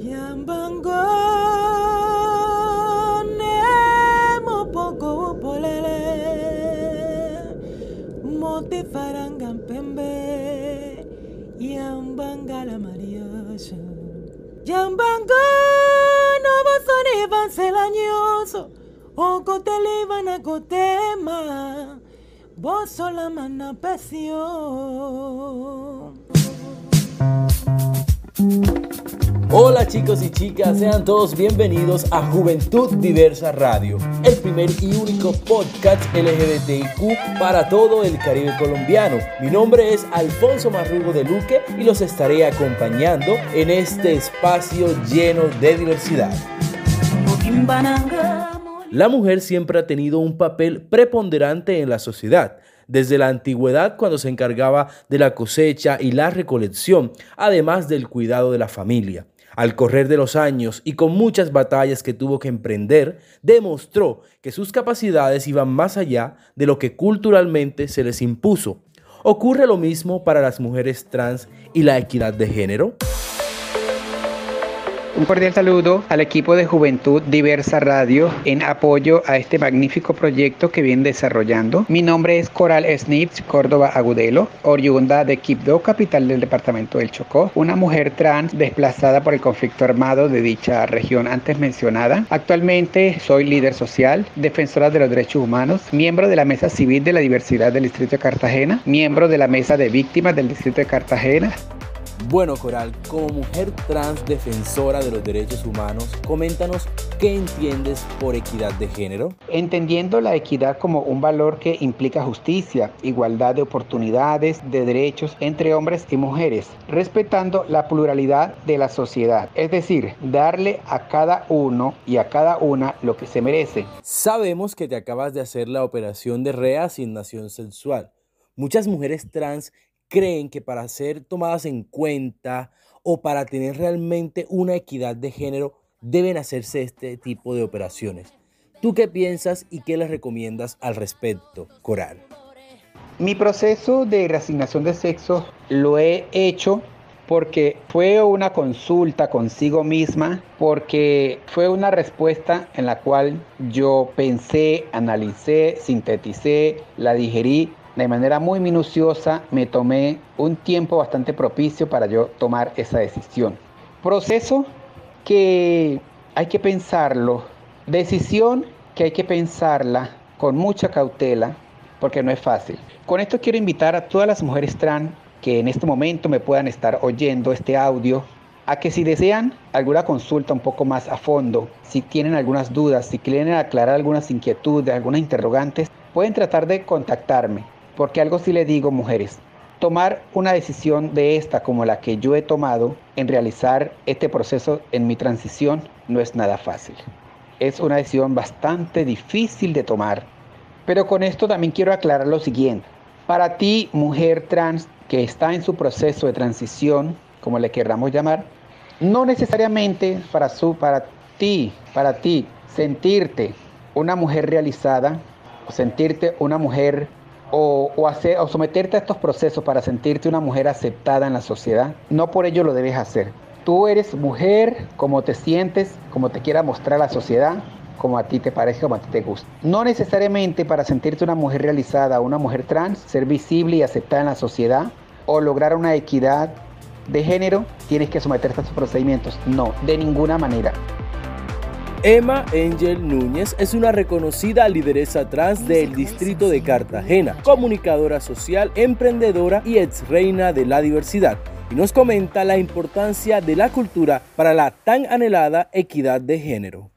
yambango ne mopogo polele mote faranga mpembe yambanga la mariage yambango no bosone vansela nyonso okoteli bana kotema bosolama na pasi yo thank you Hola chicos y chicas, sean todos bienvenidos a Juventud Diversa Radio, el primer y único podcast LGBTIQ para todo el Caribe colombiano. Mi nombre es Alfonso Marrugo de Luque y los estaré acompañando en este espacio lleno de diversidad. La mujer siempre ha tenido un papel preponderante en la sociedad desde la antigüedad cuando se encargaba de la cosecha y la recolección, además del cuidado de la familia. Al correr de los años y con muchas batallas que tuvo que emprender, demostró que sus capacidades iban más allá de lo que culturalmente se les impuso. ¿Ocurre lo mismo para las mujeres trans y la equidad de género? Un cordial saludo al equipo de Juventud Diversa Radio en apoyo a este magnífico proyecto que viene desarrollando. Mi nombre es Coral Snips Córdoba Agudelo, oriunda de Quibdó, capital del departamento del Chocó, una mujer trans desplazada por el conflicto armado de dicha región antes mencionada. Actualmente soy líder social, defensora de los derechos humanos, miembro de la Mesa Civil de la Diversidad del Distrito de Cartagena, miembro de la Mesa de Víctimas del Distrito de Cartagena, bueno, Coral, como mujer trans defensora de los derechos humanos, coméntanos qué entiendes por equidad de género. Entendiendo la equidad como un valor que implica justicia, igualdad de oportunidades, de derechos entre hombres y mujeres, respetando la pluralidad de la sociedad, es decir, darle a cada uno y a cada una lo que se merece. Sabemos que te acabas de hacer la operación de reasignación sexual. Muchas mujeres trans creen que para ser tomadas en cuenta o para tener realmente una equidad de género deben hacerse este tipo de operaciones. ¿Tú qué piensas y qué les recomiendas al respecto, Coral? Mi proceso de reasignación de sexo lo he hecho porque fue una consulta consigo misma, porque fue una respuesta en la cual yo pensé, analicé, sinteticé, la digerí de manera muy minuciosa me tomé un tiempo bastante propicio para yo tomar esa decisión. Proceso que hay que pensarlo, decisión que hay que pensarla con mucha cautela porque no es fácil. Con esto quiero invitar a todas las mujeres trans que en este momento me puedan estar oyendo este audio a que si desean alguna consulta un poco más a fondo, si tienen algunas dudas, si quieren aclarar algunas inquietudes, algunas interrogantes, pueden tratar de contactarme porque algo sí le digo, mujeres, tomar una decisión de esta como la que yo he tomado en realizar este proceso en mi transición no es nada fácil. Es una decisión bastante difícil de tomar. Pero con esto también quiero aclarar lo siguiente. Para ti, mujer trans que está en su proceso de transición, como le querramos llamar, no necesariamente para, su, para ti, para ti, sentirte una mujer realizada o sentirte una mujer o, hacer, o someterte a estos procesos para sentirte una mujer aceptada en la sociedad, no por ello lo debes hacer. Tú eres mujer como te sientes, como te quiera mostrar la sociedad, como a ti te parece, como a ti te gusta. No necesariamente para sentirte una mujer realizada, una mujer trans, ser visible y aceptada en la sociedad o lograr una equidad de género, tienes que someterte a estos procedimientos. No, de ninguna manera. Emma Angel Núñez es una reconocida lideresa trans del distrito de Cartagena, comunicadora social, emprendedora y ex reina de la diversidad. Y nos comenta la importancia de la cultura para la tan anhelada equidad de género.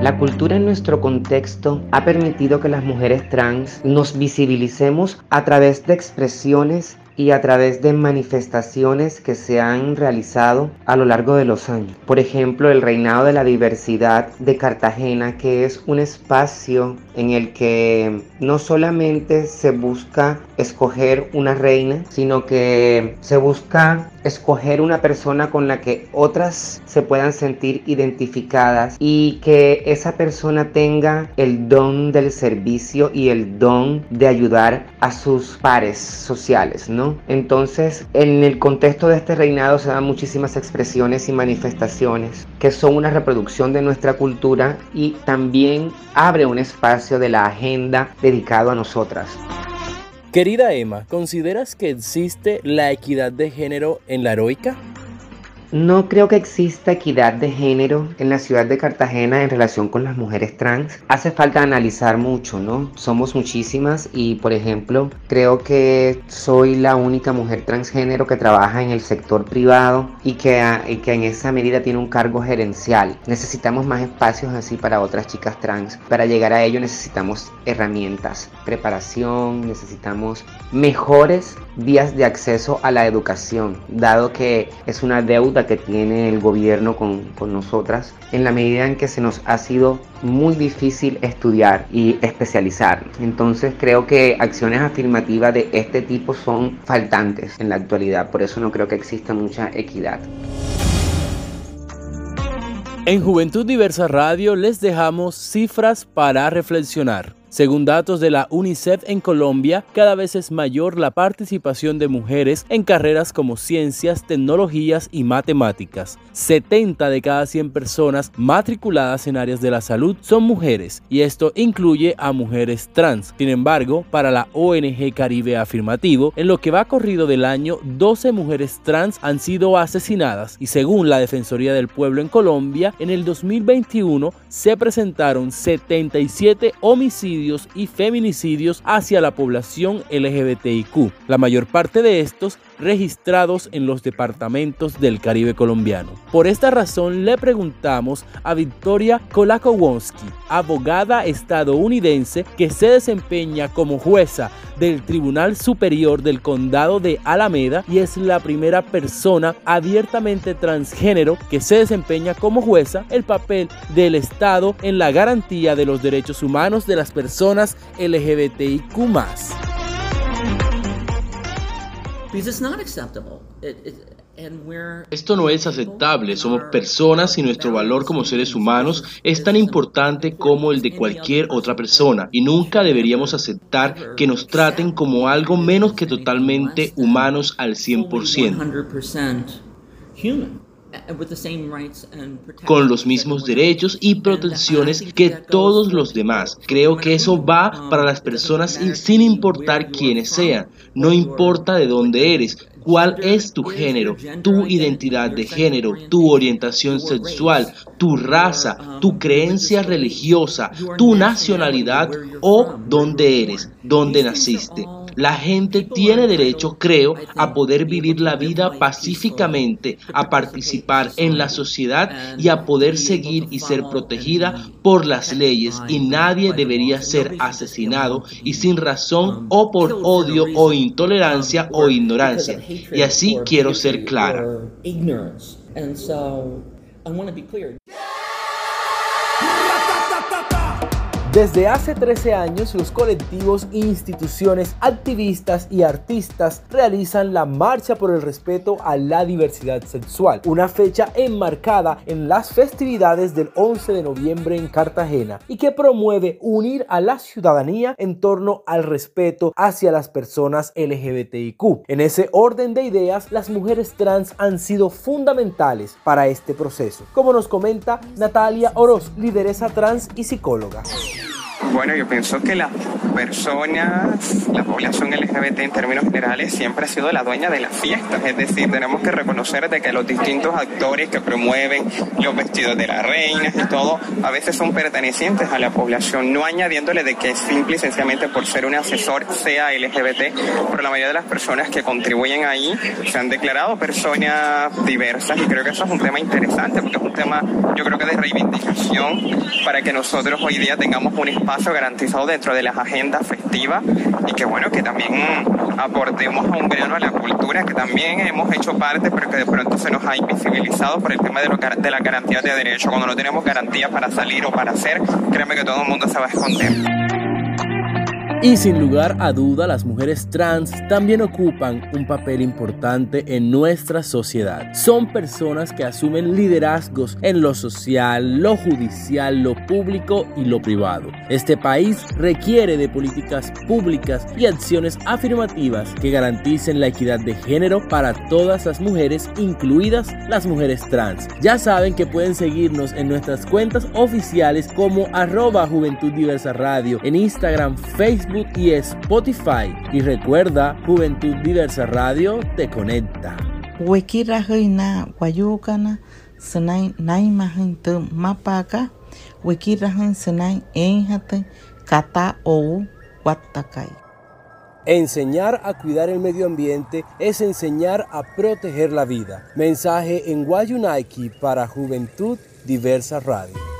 La cultura en nuestro contexto ha permitido que las mujeres trans nos visibilicemos a través de expresiones y a través de manifestaciones que se han realizado a lo largo de los años. Por ejemplo, el Reinado de la Diversidad de Cartagena, que es un espacio en el que no solamente se busca escoger una reina, sino que se busca escoger una persona con la que otras se puedan sentir identificadas y que esa persona tenga el don del servicio y el don de ayudar a sus pares sociales, ¿no? Entonces, en el contexto de este reinado se dan muchísimas expresiones y manifestaciones que son una reproducción de nuestra cultura y también abre un espacio de la agenda dedicado a nosotras. Querida Emma, ¿consideras que existe la equidad de género en la heroica? No creo que exista equidad de género en la ciudad de Cartagena en relación con las mujeres trans. Hace falta analizar mucho, ¿no? Somos muchísimas y, por ejemplo, creo que soy la única mujer transgénero que trabaja en el sector privado y que, y que en esa medida tiene un cargo gerencial. Necesitamos más espacios así para otras chicas trans. Para llegar a ello necesitamos herramientas, preparación, necesitamos mejores vías de acceso a la educación, dado que es una deuda que tiene el gobierno con, con, nosotras, en la medida en que se nos ha sido muy difícil estudiar y especializar. Entonces creo que acciones afirmativas de este tipo son faltantes en la actualidad, por eso no creo que exista mucha equidad. En Juventud Diversa Radio les dejamos cifras para reflexionar. Según datos de la UNICEF en Colombia, cada vez es mayor la participación de mujeres en carreras como ciencias, tecnologías y matemáticas. 70 de cada 100 personas matriculadas en áreas de la salud son mujeres y esto incluye a mujeres trans. Sin embargo, para la ONG Caribe Afirmativo, en lo que va corrido del año, 12 mujeres trans han sido asesinadas y según la Defensoría del Pueblo en Colombia, en el 2021 se presentaron 77 homicidios y feminicidios hacia la población LGBTIQ, la mayor parte de estos registrados en los departamentos del Caribe colombiano. Por esta razón le preguntamos a Victoria Kolakowski, abogada estadounidense que se desempeña como jueza del Tribunal Superior del Condado de Alameda y es la primera persona abiertamente transgénero que se desempeña como jueza el papel del Estado en la garantía de los derechos humanos de las personas LGBTIQ. Esto no es aceptable, somos personas y nuestro valor como seres humanos es tan importante como el de cualquier otra persona. Y nunca deberíamos aceptar que nos traten como algo menos que totalmente humanos al 100% con los mismos derechos y protecciones que todos los demás. Creo que eso va para las personas sin importar quiénes sean, no importa de dónde eres, cuál es tu género, tu identidad de género, tu orientación sexual, tu raza, tu creencia religiosa, tu nacionalidad o dónde eres, dónde naciste. La gente tiene derecho, creo, a poder vivir la vida pacíficamente, a participar en la sociedad y a poder seguir y ser protegida por las leyes y nadie debería ser asesinado y sin razón o por odio o intolerancia o ignorancia. Y así quiero ser clara. Desde hace 13 años, los colectivos, instituciones, activistas y artistas realizan la Marcha por el Respeto a la Diversidad Sexual, una fecha enmarcada en las festividades del 11 de noviembre en Cartagena y que promueve unir a la ciudadanía en torno al respeto hacia las personas LGBTIQ. En ese orden de ideas, las mujeres trans han sido fundamentales para este proceso, como nos comenta Natalia Oroz, lideresa trans y psicóloga. Bueno, yo pienso que las personas, la población LGBT en términos generales siempre ha sido la dueña de las fiestas, es decir, tenemos que reconocer de que los distintos actores que promueven los vestidos de las reinas y todo, a veces son pertenecientes a la población, no añadiéndole de que simple y sencillamente por ser un asesor sea LGBT, pero la mayoría de las personas que contribuyen ahí se han declarado personas diversas y creo que eso es un tema interesante porque es un tema yo creo que de reivindicación para que nosotros hoy día tengamos un espacio garantizado dentro de las agendas festivas y que bueno, que también aportemos a un grano a la cultura que también hemos hecho parte, pero que de pronto se nos ha invisibilizado por el tema de, lo, de la garantía de derechos. Cuando no tenemos garantía para salir o para hacer, créeme que todo el mundo se va a esconder. Y sin lugar a duda, las mujeres trans también ocupan un papel importante en nuestra sociedad. Son personas que asumen liderazgos en lo social, lo judicial, lo público y lo privado. Este país requiere de políticas públicas y acciones afirmativas que garanticen la equidad de género para todas las mujeres, incluidas las mujeres trans. Ya saben que pueden seguirnos en nuestras cuentas oficiales como arroba Juventud Diversa Radio en Instagram, Facebook, y Spotify. Y recuerda, Juventud Diversa Radio te conecta. Naima enjate. Enseñar a cuidar el medio ambiente es enseñar a proteger la vida. Mensaje en Wayunaiki para Juventud Diversa Radio.